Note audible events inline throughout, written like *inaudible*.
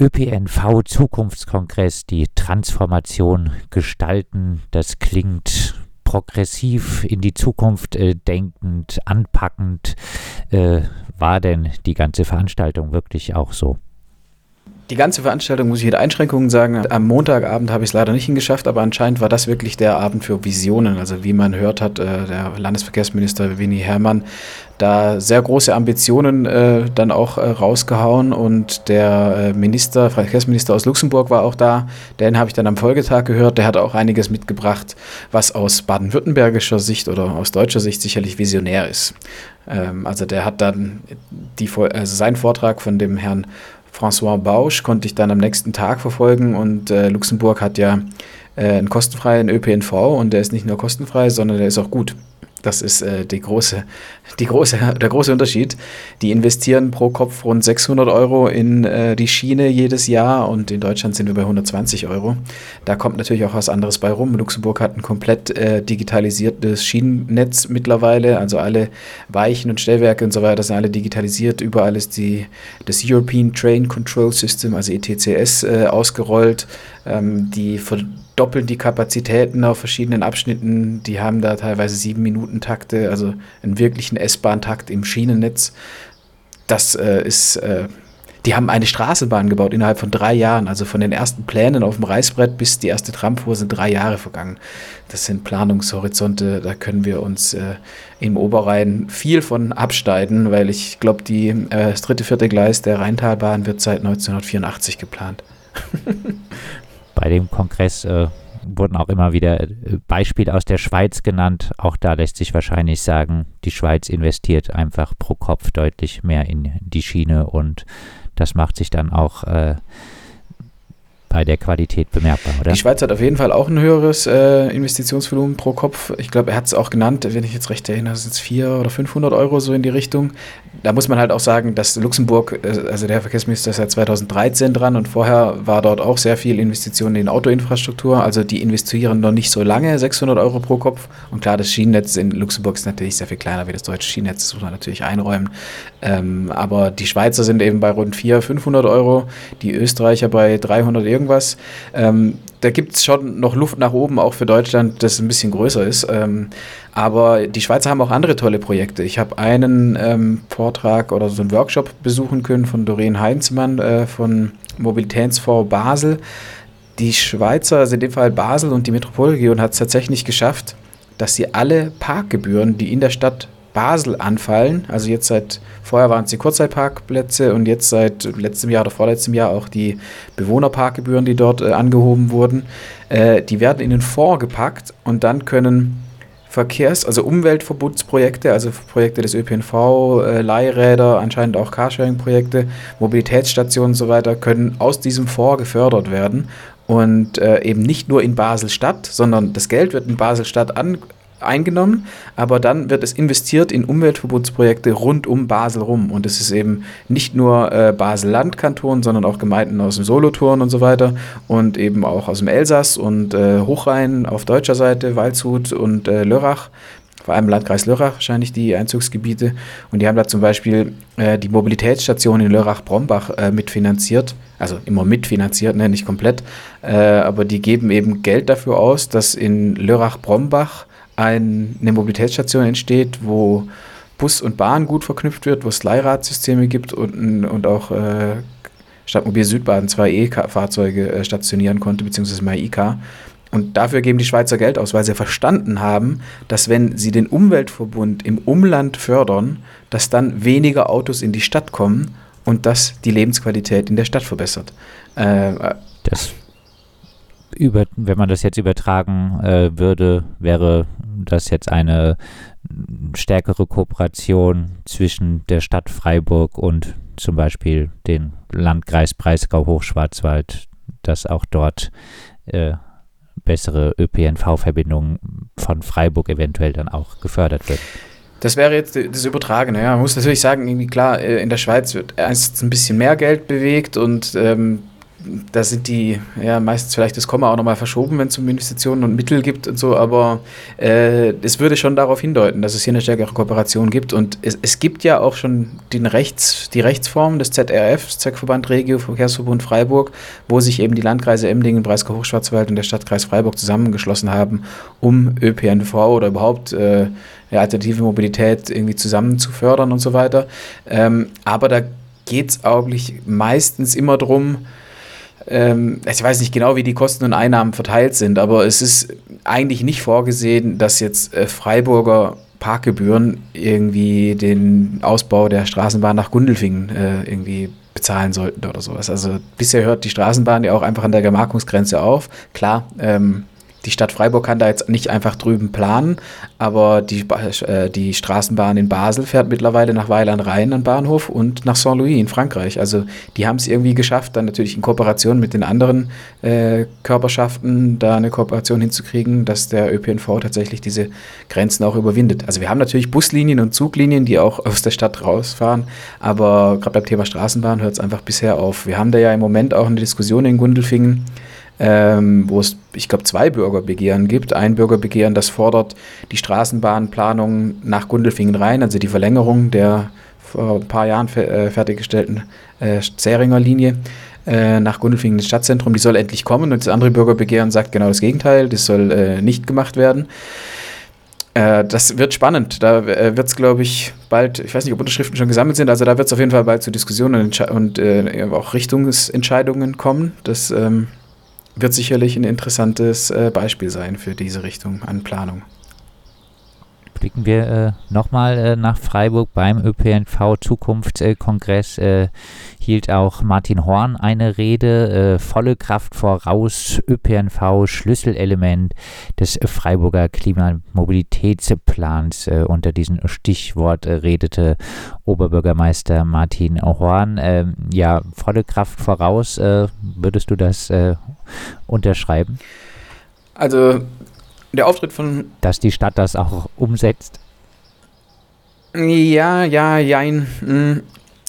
ÖPNV-Zukunftskongress, die Transformation gestalten. Das klingt progressiv in die Zukunft äh, denkend, anpackend. Äh, war denn die ganze Veranstaltung wirklich auch so? Die ganze Veranstaltung muss ich mit Einschränkungen sagen. Am Montagabend habe ich es leider nicht hingeschafft, aber anscheinend war das wirklich der Abend für Visionen. Also wie man hört hat, äh, der Landesverkehrsminister Winnie Herrmann da sehr große Ambitionen äh, dann auch äh, rausgehauen und der äh, Minister, Verkehrsminister aus Luxemburg war auch da. Den habe ich dann am Folgetag gehört. Der hat auch einiges mitgebracht, was aus baden-württembergischer Sicht oder aus deutscher Sicht sicherlich visionär ist. Ähm, also der hat dann die, also seinen Vortrag von dem Herrn François Bausch konnte ich dann am nächsten Tag verfolgen und äh, Luxemburg hat ja äh, einen kostenfreien ÖPNV und der ist nicht nur kostenfrei, sondern der ist auch gut. Das ist äh, die große, die große, der große Unterschied. Die investieren pro Kopf rund 600 Euro in äh, die Schiene jedes Jahr und in Deutschland sind wir bei 120 Euro. Da kommt natürlich auch was anderes bei rum. Luxemburg hat ein komplett äh, digitalisiertes Schienennetz mittlerweile. Also alle Weichen und Stellwerke und so weiter sind alle digitalisiert. Überall ist die, das European Train Control System, also ETCS, äh, ausgerollt. Ähm, die verdoppeln die Kapazitäten auf verschiedenen Abschnitten. Die haben da teilweise sieben Minuten Takte, also einen wirklichen S-Bahn-Takt im Schienennetz. Das äh, ist, äh, die haben eine Straßenbahn gebaut innerhalb von drei Jahren. Also von den ersten Plänen auf dem Reißbrett bis die erste Tramfuhr sind drei Jahre vergangen. Das sind Planungshorizonte, da können wir uns äh, im Oberrhein viel von abschneiden, weil ich glaube, äh, das dritte, vierte Gleis der Rheintalbahn wird seit 1984 geplant. *laughs* bei dem Kongress äh, wurden auch immer wieder äh, Beispiele aus der Schweiz genannt. Auch da lässt sich wahrscheinlich sagen, die Schweiz investiert einfach pro Kopf deutlich mehr in die Schiene und das macht sich dann auch äh, bei der Qualität bemerkbar, oder? Die Schweiz hat auf jeden Fall auch ein höheres äh, Investitionsvolumen pro Kopf. Ich glaube, er hat es auch genannt, wenn ich jetzt recht erinnere, sind es 400 oder 500 Euro so in die Richtung. Da muss man halt auch sagen, dass Luxemburg, äh, also der Verkehrsminister ist seit 2013 dran und vorher war dort auch sehr viel Investitionen in Autoinfrastruktur. Also die investieren noch nicht so lange, 600 Euro pro Kopf. Und klar, das Schienennetz in Luxemburg ist natürlich sehr viel kleiner wie das deutsche Schienennetz, das muss man natürlich einräumen. Ähm, aber die Schweizer sind eben bei rund 400, 500 Euro, die Österreicher bei 300 Euro irgendwas. Ähm, da gibt es schon noch Luft nach oben, auch für Deutschland, das ein bisschen größer ist. Ähm, aber die Schweizer haben auch andere tolle Projekte. Ich habe einen ähm, Vortrag oder so einen Workshop besuchen können von Doreen Heinzmann äh, von Mobilitätsfonds Basel. Die Schweizer, also in dem Fall Basel und die Metropolregion, hat es tatsächlich geschafft, dass sie alle Parkgebühren, die in der Stadt Basel anfallen. Also jetzt seit, vorher waren es die Kurzzeitparkplätze und jetzt seit letztem Jahr oder vorletztem Jahr auch die Bewohnerparkgebühren, die dort äh, angehoben wurden. Äh, die werden in den Fonds gepackt und dann können Verkehrs-, also Umweltverbotsprojekte, also Projekte des ÖPNV, äh, Leihräder, anscheinend auch Carsharing-Projekte, Mobilitätsstationen und so weiter, können aus diesem Fonds gefördert werden. Und äh, eben nicht nur in Basel-Stadt, sondern das Geld wird in Basel-Stadt an, eingenommen, aber dann wird es investiert in Umweltverbotsprojekte rund um Basel rum. Und es ist eben nicht nur äh, Basel-Landkanton, sondern auch Gemeinden aus dem Solothurn und so weiter und eben auch aus dem Elsass und äh, Hochrhein auf deutscher Seite, Waldshut und äh, Lörrach. Vor allem Landkreis Lörrach wahrscheinlich die Einzugsgebiete. Und die haben da zum Beispiel äh, die Mobilitätsstation in Lörrach-Brombach äh, mitfinanziert. Also immer mitfinanziert, ne, nicht komplett. Äh, aber die geben eben Geld dafür aus, dass in Lörrach-Brombach ein, eine Mobilitätsstation entsteht, wo Bus und Bahn gut verknüpft wird, wo es Leihradsysteme gibt und, und auch äh, Stadtmobil Südbaden zwei E-Fahrzeuge äh, stationieren konnte, beziehungsweise MyIK. Und dafür geben die Schweizer Geld aus, weil sie verstanden haben, dass wenn sie den Umweltverbund im Umland fördern, dass dann weniger Autos in die Stadt kommen und das die Lebensqualität in der Stadt verbessert. Äh, das über, wenn man das jetzt übertragen äh, würde, wäre das jetzt eine stärkere Kooperation zwischen der Stadt Freiburg und zum Beispiel den Landkreis Breisgau-Hochschwarzwald, dass auch dort äh, bessere ÖPNV-Verbindungen von Freiburg eventuell dann auch gefördert wird. Das wäre jetzt das Übertragene. Ja. Man muss natürlich sagen, irgendwie klar, äh, in der Schweiz wird erst ein bisschen mehr Geld bewegt und ähm, da sind die, ja, meistens vielleicht das Komma auch nochmal verschoben, wenn es um Investitionen und Mittel gibt und so, aber äh, es würde schon darauf hindeuten, dass es hier eine stärkere Kooperation gibt. Und es, es gibt ja auch schon den Rechts, die Rechtsform des ZRF, Zweckverband Regio Verkehrsverbund Freiburg, wo sich eben die Landkreise Emdingen, Breisgau Hochschwarzwald und der Stadtkreis Freiburg zusammengeschlossen haben, um ÖPNV oder überhaupt äh, alternative Mobilität irgendwie zusammen zu fördern und so weiter. Ähm, aber da geht es eigentlich meistens immer darum, ähm, ich weiß nicht genau, wie die Kosten und Einnahmen verteilt sind, aber es ist eigentlich nicht vorgesehen, dass jetzt äh, Freiburger Parkgebühren irgendwie den Ausbau der Straßenbahn nach Gundelfingen äh, irgendwie bezahlen sollten oder sowas. Also bisher hört die Straßenbahn ja auch einfach an der Gemarkungsgrenze auf. Klar, ähm, die Stadt Freiburg kann da jetzt nicht einfach drüben planen, aber die, äh, die Straßenbahn in Basel fährt mittlerweile nach Weil an Rhein an Bahnhof und nach Saint-Louis in Frankreich. Also die haben es irgendwie geschafft, dann natürlich in Kooperation mit den anderen äh, Körperschaften da eine Kooperation hinzukriegen, dass der ÖPNV tatsächlich diese Grenzen auch überwindet. Also wir haben natürlich Buslinien und Zuglinien, die auch *laughs* aus der Stadt rausfahren, aber gerade beim Thema Straßenbahn hört es einfach bisher auf. Wir haben da ja im Moment auch eine Diskussion in Gundelfingen, ähm, wo es, ich glaube, zwei Bürgerbegehren gibt. Ein Bürgerbegehren, das fordert die Straßenbahnplanung nach Gundelfingen rein, also die Verlängerung der vor ein paar Jahren äh, fertiggestellten äh, Zähringer Linie äh, nach Gundelfingen ins Stadtzentrum. Die soll endlich kommen und das andere Bürgerbegehren sagt genau das Gegenteil, das soll äh, nicht gemacht werden. Äh, das wird spannend. Da äh, wird es, glaube ich, bald, ich weiß nicht, ob Unterschriften schon gesammelt sind, also da wird es auf jeden Fall bald zu Diskussionen und, und auch Richtungsentscheidungen kommen. Das ähm, wird sicherlich ein interessantes äh, Beispiel sein für diese Richtung an Planung. Blicken wir äh, nochmal äh, nach Freiburg beim ÖPNV Zukunftskongress. Äh, hielt auch Martin Horn eine Rede. Äh, volle Kraft voraus, ÖPNV Schlüsselelement des Freiburger Klimamobilitätsplans. Äh, unter diesem Stichwort äh, redete Oberbürgermeister Martin Horn. Ähm, ja, volle Kraft voraus. würdest du das unterschreiben? Also der Auftritt von. Dass die Stadt das auch umsetzt. Ja, ja, jein. Hm.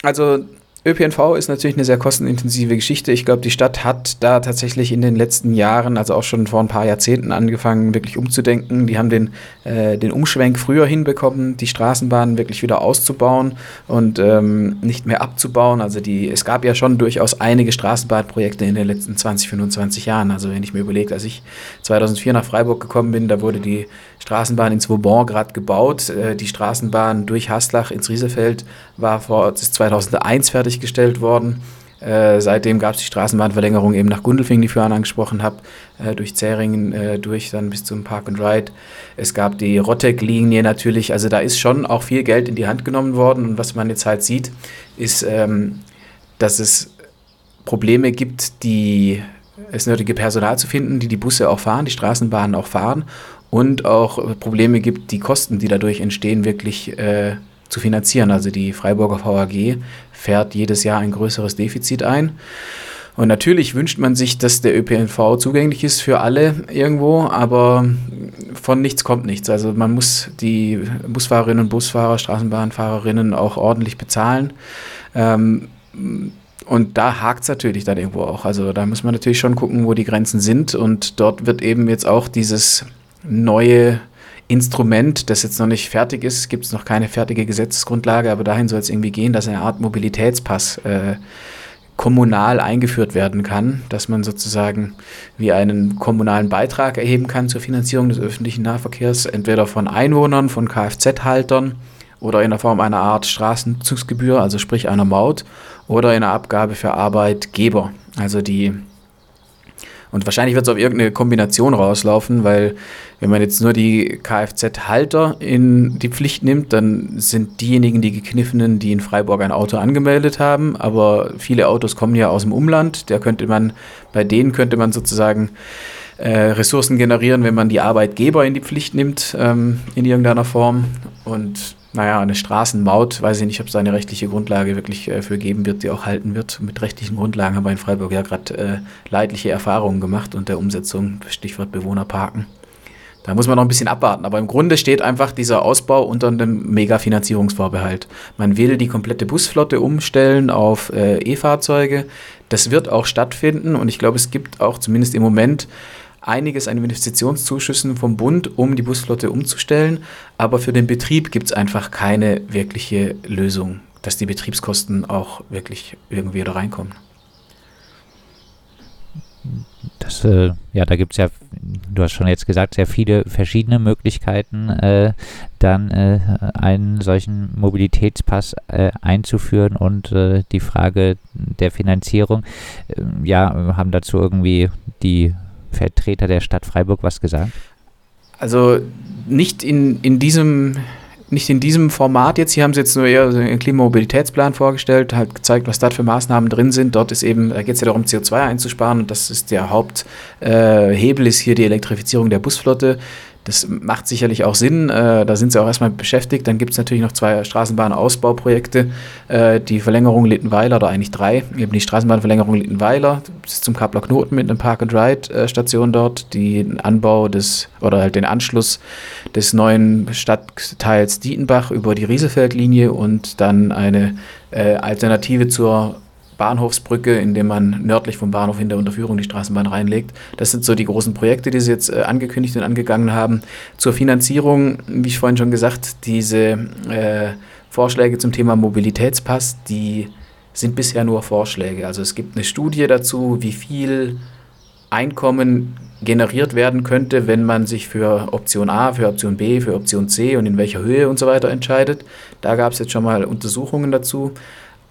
Also ÖPNV ist natürlich eine sehr kostenintensive Geschichte. Ich glaube, die Stadt hat da tatsächlich in den letzten Jahren, also auch schon vor ein paar Jahrzehnten angefangen, wirklich umzudenken. Die haben den, äh, den Umschwenk früher hinbekommen, die Straßenbahnen wirklich wieder auszubauen und ähm, nicht mehr abzubauen. Also die, es gab ja schon durchaus einige Straßenbahnprojekte in den letzten 20, 25 Jahren. Also wenn ich mir überlege, als ich 2004 nach Freiburg gekommen bin, da wurde die Straßenbahn ins Vauban gerade gebaut. Äh, die Straßenbahn durch Haslach ins Rieselfeld war vor, ist 2001 fertiggestellt worden. Äh, seitdem gab es die Straßenbahnverlängerung eben nach Gundelfingen, die ich vorhin angesprochen habe, äh, durch Zähringen, äh, durch dann bis zum Park and Ride. Es gab die Rottek-Linie natürlich, also da ist schon auch viel Geld in die Hand genommen worden. Und was man jetzt halt sieht, ist, ähm, dass es Probleme gibt, die es nötige Personal zu finden, die die Busse auch fahren, die Straßenbahnen auch fahren und auch Probleme gibt, die Kosten, die dadurch entstehen, wirklich äh, zu finanzieren. Also die Freiburger VAG fährt jedes Jahr ein größeres Defizit ein. Und natürlich wünscht man sich, dass der ÖPNV zugänglich ist für alle irgendwo, aber von nichts kommt nichts. Also man muss die Busfahrerinnen und Busfahrer, Straßenbahnfahrerinnen auch ordentlich bezahlen. Ähm, und da hakt es natürlich dann irgendwo auch. Also da muss man natürlich schon gucken, wo die Grenzen sind. Und dort wird eben jetzt auch dieses neue Instrument, das jetzt noch nicht fertig ist, gibt es noch keine fertige Gesetzesgrundlage, aber dahin soll es irgendwie gehen, dass eine Art Mobilitätspass äh, kommunal eingeführt werden kann, dass man sozusagen wie einen kommunalen Beitrag erheben kann zur Finanzierung des öffentlichen Nahverkehrs, entweder von Einwohnern, von Kfz-Haltern oder in der Form einer Art Straßenzugsgebühr, also sprich einer Maut, oder in einer Abgabe für Arbeitgeber, also die und wahrscheinlich wird es auf irgendeine Kombination rauslaufen, weil wenn man jetzt nur die Kfz-Halter in die Pflicht nimmt, dann sind diejenigen die Gekniffenen, die in Freiburg ein Auto angemeldet haben. Aber viele Autos kommen ja aus dem Umland. Da könnte man, bei denen könnte man sozusagen äh, Ressourcen generieren, wenn man die Arbeitgeber in die Pflicht nimmt, ähm, in irgendeiner Form. Und naja, eine Straßenmaut, weiß ich nicht, ob es eine rechtliche Grundlage wirklich äh, für geben wird, die auch halten wird. Mit rechtlichen Grundlagen haben wir in Freiburg ja gerade äh, leidliche Erfahrungen gemacht und der Umsetzung, Stichwort Bewohnerparken. Da muss man noch ein bisschen abwarten. Aber im Grunde steht einfach dieser Ausbau unter einem Mega-Finanzierungsvorbehalt. Man will die komplette Busflotte umstellen auf äh, E-Fahrzeuge. Das wird auch stattfinden und ich glaube, es gibt auch zumindest im Moment einiges an Investitionszuschüssen vom Bund, um die Busflotte umzustellen. Aber für den Betrieb gibt es einfach keine wirkliche Lösung, dass die Betriebskosten auch wirklich irgendwie wieder reinkommen. Das, äh, ja, da gibt es ja, du hast schon jetzt gesagt, sehr viele verschiedene Möglichkeiten, äh, dann äh, einen solchen Mobilitätspass äh, einzuführen und äh, die Frage der Finanzierung. Ähm, ja, haben dazu irgendwie die Vertreter der Stadt Freiburg was gesagt? Also nicht in, in diesem nicht in diesem Format jetzt. Hier haben sie jetzt nur eher einen Klimamobilitätsplan vorgestellt, halt gezeigt, was da für Maßnahmen drin sind. Dort ist eben, da geht es ja darum, CO2 einzusparen und das ist der Haupthebel, äh, ist hier die Elektrifizierung der Busflotte. Das macht sicherlich auch Sinn. Äh, da sind sie auch erstmal beschäftigt. Dann gibt es natürlich noch zwei Straßenbahnausbauprojekte. Äh, die Verlängerung Littenweiler, oder eigentlich drei. Eben die Straßenbahnverlängerung Littenweiler bis zum Kapler Knoten mit einer Park-and-Ride-Station dort. Den Anbau des, oder halt den Anschluss des neuen Stadtteils Dietenbach über die Rieselfeldlinie und dann eine äh, Alternative zur Bahnhofsbrücke, indem man nördlich vom Bahnhof in der Unterführung die Straßenbahn reinlegt. Das sind so die großen Projekte, die sie jetzt äh, angekündigt und angegangen haben. Zur Finanzierung, wie ich vorhin schon gesagt, diese äh, Vorschläge zum Thema Mobilitätspass, die sind bisher nur Vorschläge. Also es gibt eine Studie dazu, wie viel Einkommen generiert werden könnte, wenn man sich für Option A, für Option B, für Option C und in welcher Höhe und so weiter entscheidet. Da gab es jetzt schon mal Untersuchungen dazu.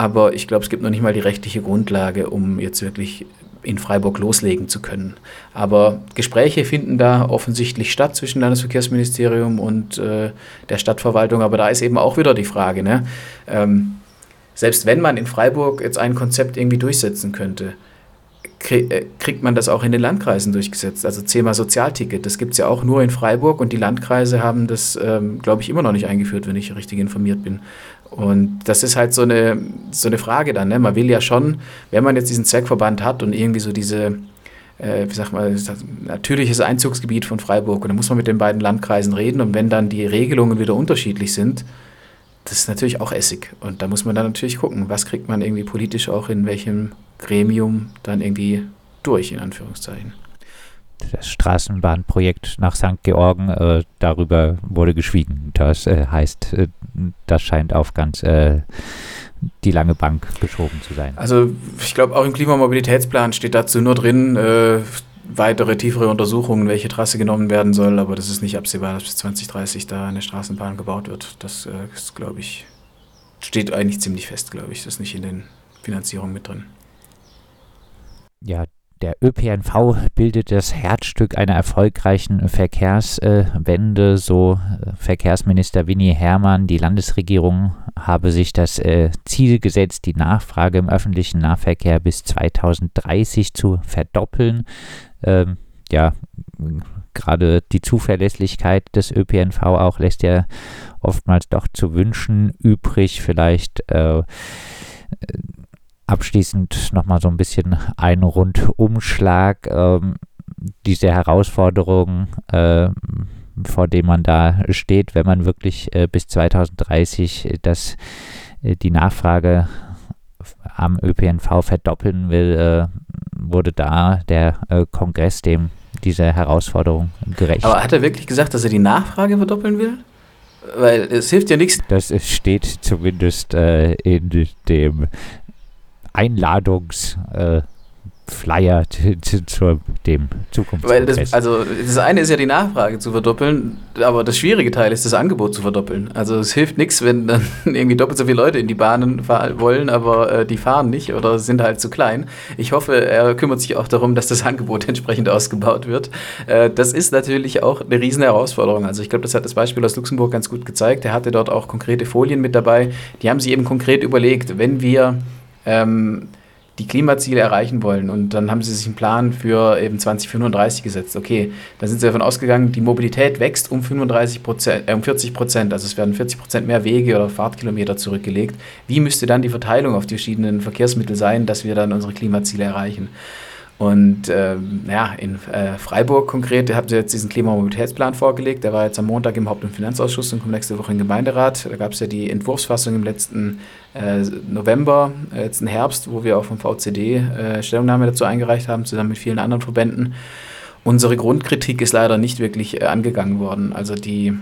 Aber ich glaube, es gibt noch nicht mal die rechtliche Grundlage, um jetzt wirklich in Freiburg loslegen zu können. Aber Gespräche finden da offensichtlich statt zwischen Landesverkehrsministerium und äh, der Stadtverwaltung. Aber da ist eben auch wieder die Frage, ne? ähm, selbst wenn man in Freiburg jetzt ein Konzept irgendwie durchsetzen könnte, äh, kriegt man das auch in den Landkreisen durchgesetzt. Also Thema Sozialticket, das gibt es ja auch nur in Freiburg und die Landkreise haben das, ähm, glaube ich, immer noch nicht eingeführt, wenn ich richtig informiert bin. Und das ist halt so eine, so eine Frage dann. Ne? Man will ja schon, wenn man jetzt diesen Zweckverband hat und irgendwie so diese, äh, wie sagt man, natürliches Einzugsgebiet von Freiburg, und dann muss man mit den beiden Landkreisen reden. Und wenn dann die Regelungen wieder unterschiedlich sind, das ist natürlich auch Essig. Und da muss man dann natürlich gucken, was kriegt man irgendwie politisch auch in welchem Gremium dann irgendwie durch, in Anführungszeichen das Straßenbahnprojekt nach St. Georgen, äh, darüber wurde geschwiegen. Das äh, heißt, äh, das scheint auf ganz äh, die lange Bank geschoben zu sein. Also ich glaube, auch im Klimamobilitätsplan steht dazu nur drin, äh, weitere, tiefere Untersuchungen, welche Trasse genommen werden soll, aber das ist nicht absehbar, dass bis 2030 da eine Straßenbahn gebaut wird. Das äh, ist, glaube ich, steht eigentlich ziemlich fest, glaube ich. Das ist nicht in den Finanzierungen mit drin. Ja, der ÖPNV bildet das Herzstück einer erfolgreichen Verkehrswende, so äh, Verkehrsminister Winnie Herrmann. Die Landesregierung habe sich das äh, Ziel gesetzt, die Nachfrage im öffentlichen Nahverkehr bis 2030 zu verdoppeln. Ähm, ja, gerade die Zuverlässigkeit des ÖPNV auch lässt ja oftmals doch zu wünschen übrig. Vielleicht äh, abschließend nochmal so ein bisschen ein Rundumschlag. Ähm, diese Herausforderung, äh, vor dem man da steht, wenn man wirklich äh, bis 2030 das, äh, die Nachfrage am ÖPNV verdoppeln will, äh, wurde da der äh, Kongress dem dieser Herausforderung gerecht. Aber hat er wirklich gesagt, dass er die Nachfrage verdoppeln will? Weil es hilft ja nichts. Das steht zumindest äh, in dem Einladungs- äh, Flyer *laughs* zu, zu, dem das, also das eine ist ja die Nachfrage zu verdoppeln, aber das schwierige Teil ist das Angebot zu verdoppeln. Also es hilft nichts, wenn dann *laughs* irgendwie doppelt so viele Leute in die Bahnen wollen, aber äh, die fahren nicht oder sind halt zu klein. Ich hoffe, er kümmert sich auch darum, dass das Angebot *laughs* entsprechend ausgebaut wird. Äh, das ist natürlich auch eine riesen Herausforderung. Also ich glaube, das hat das Beispiel aus Luxemburg ganz gut gezeigt. Er hatte dort auch konkrete Folien mit dabei. Die haben sich eben konkret überlegt, wenn wir ähm, die Klimaziele erreichen wollen. Und dann haben sie sich einen Plan für eben 2035 gesetzt. Okay, dann sind sie davon ausgegangen, die Mobilität wächst um 35 Prozent, äh, um 40 Prozent. Also es werden 40 Prozent mehr Wege oder Fahrtkilometer zurückgelegt. Wie müsste dann die Verteilung auf die verschiedenen Verkehrsmittel sein, dass wir dann unsere Klimaziele erreichen? Und ähm, ja, in äh, Freiburg konkret habt ihr jetzt diesen Klimamobilitätsplan vorgelegt. Der war jetzt am Montag im Haupt- und Finanzausschuss und kommt nächste Woche im Gemeinderat. Da gab es ja die Entwurfsfassung im letzten äh, November, äh, letzten Herbst, wo wir auch vom VCD äh, Stellungnahme dazu eingereicht haben, zusammen mit vielen anderen Verbänden. Unsere Grundkritik ist leider nicht wirklich äh, angegangen worden. Also die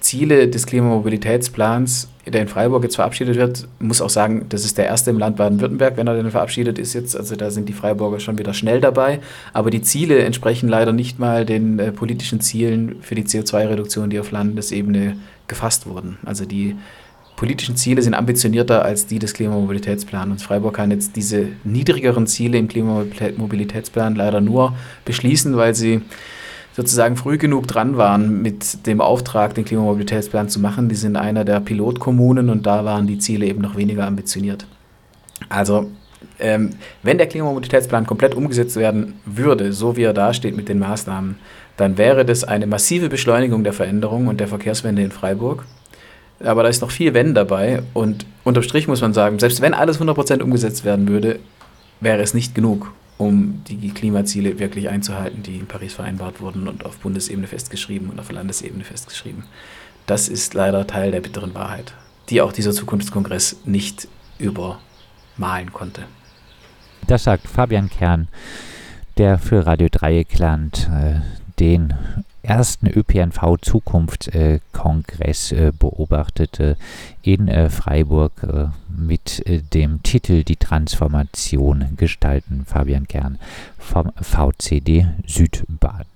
Ziele des Klimamobilitätsplans, der in Freiburg jetzt verabschiedet wird, muss auch sagen, das ist der erste im Land Baden-Württemberg, wenn er denn verabschiedet ist jetzt. Also da sind die Freiburger schon wieder schnell dabei. Aber die Ziele entsprechen leider nicht mal den äh, politischen Zielen für die CO2-Reduktion, die auf Landesebene gefasst wurden. Also die politischen Ziele sind ambitionierter als die des Klimamobilitätsplans. Und Freiburg kann jetzt diese niedrigeren Ziele im Klimamobilitätsplan leider nur beschließen, weil sie sozusagen früh genug dran waren mit dem Auftrag, den Klimamobilitätsplan zu machen. Die sind einer der Pilotkommunen und da waren die Ziele eben noch weniger ambitioniert. Also ähm, wenn der Klimamobilitätsplan komplett umgesetzt werden würde, so wie er da steht mit den Maßnahmen, dann wäre das eine massive Beschleunigung der Veränderung und der Verkehrswende in Freiburg. Aber da ist noch viel Wenn dabei und unterm Strich muss man sagen, selbst wenn alles 100% umgesetzt werden würde, wäre es nicht genug um die Klimaziele wirklich einzuhalten, die in Paris vereinbart wurden und auf Bundesebene festgeschrieben und auf Landesebene festgeschrieben. Das ist leider Teil der bitteren Wahrheit, die auch dieser Zukunftskongress nicht übermalen konnte. Das sagt Fabian Kern, der für Radio Dreieckland äh, den ersten ÖPNV-Zukunftskongress äh, beobachtete in äh, Freiburg äh, mit äh, dem Titel Die Transformation gestalten. Fabian Kern vom VCD Südbaden.